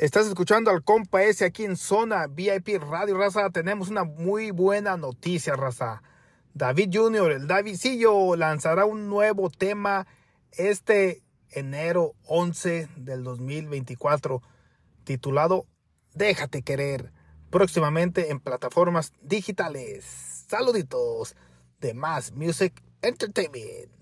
Estás escuchando al compa ese aquí en Zona VIP Radio Raza. Tenemos una muy buena noticia, Raza. David Jr., el Davidcillo, lanzará un nuevo tema este enero 11 del 2024 titulado Déjate querer, próximamente en plataformas digitales. Saluditos de Más Music Entertainment.